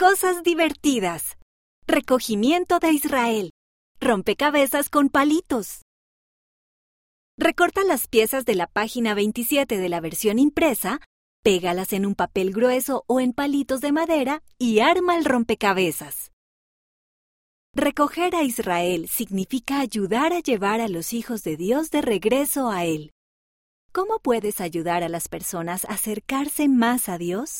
Cosas divertidas. Recogimiento de Israel. Rompecabezas con palitos. Recorta las piezas de la página 27 de la versión impresa, pégalas en un papel grueso o en palitos de madera y arma el rompecabezas. Recoger a Israel significa ayudar a llevar a los hijos de Dios de regreso a Él. ¿Cómo puedes ayudar a las personas a acercarse más a Dios?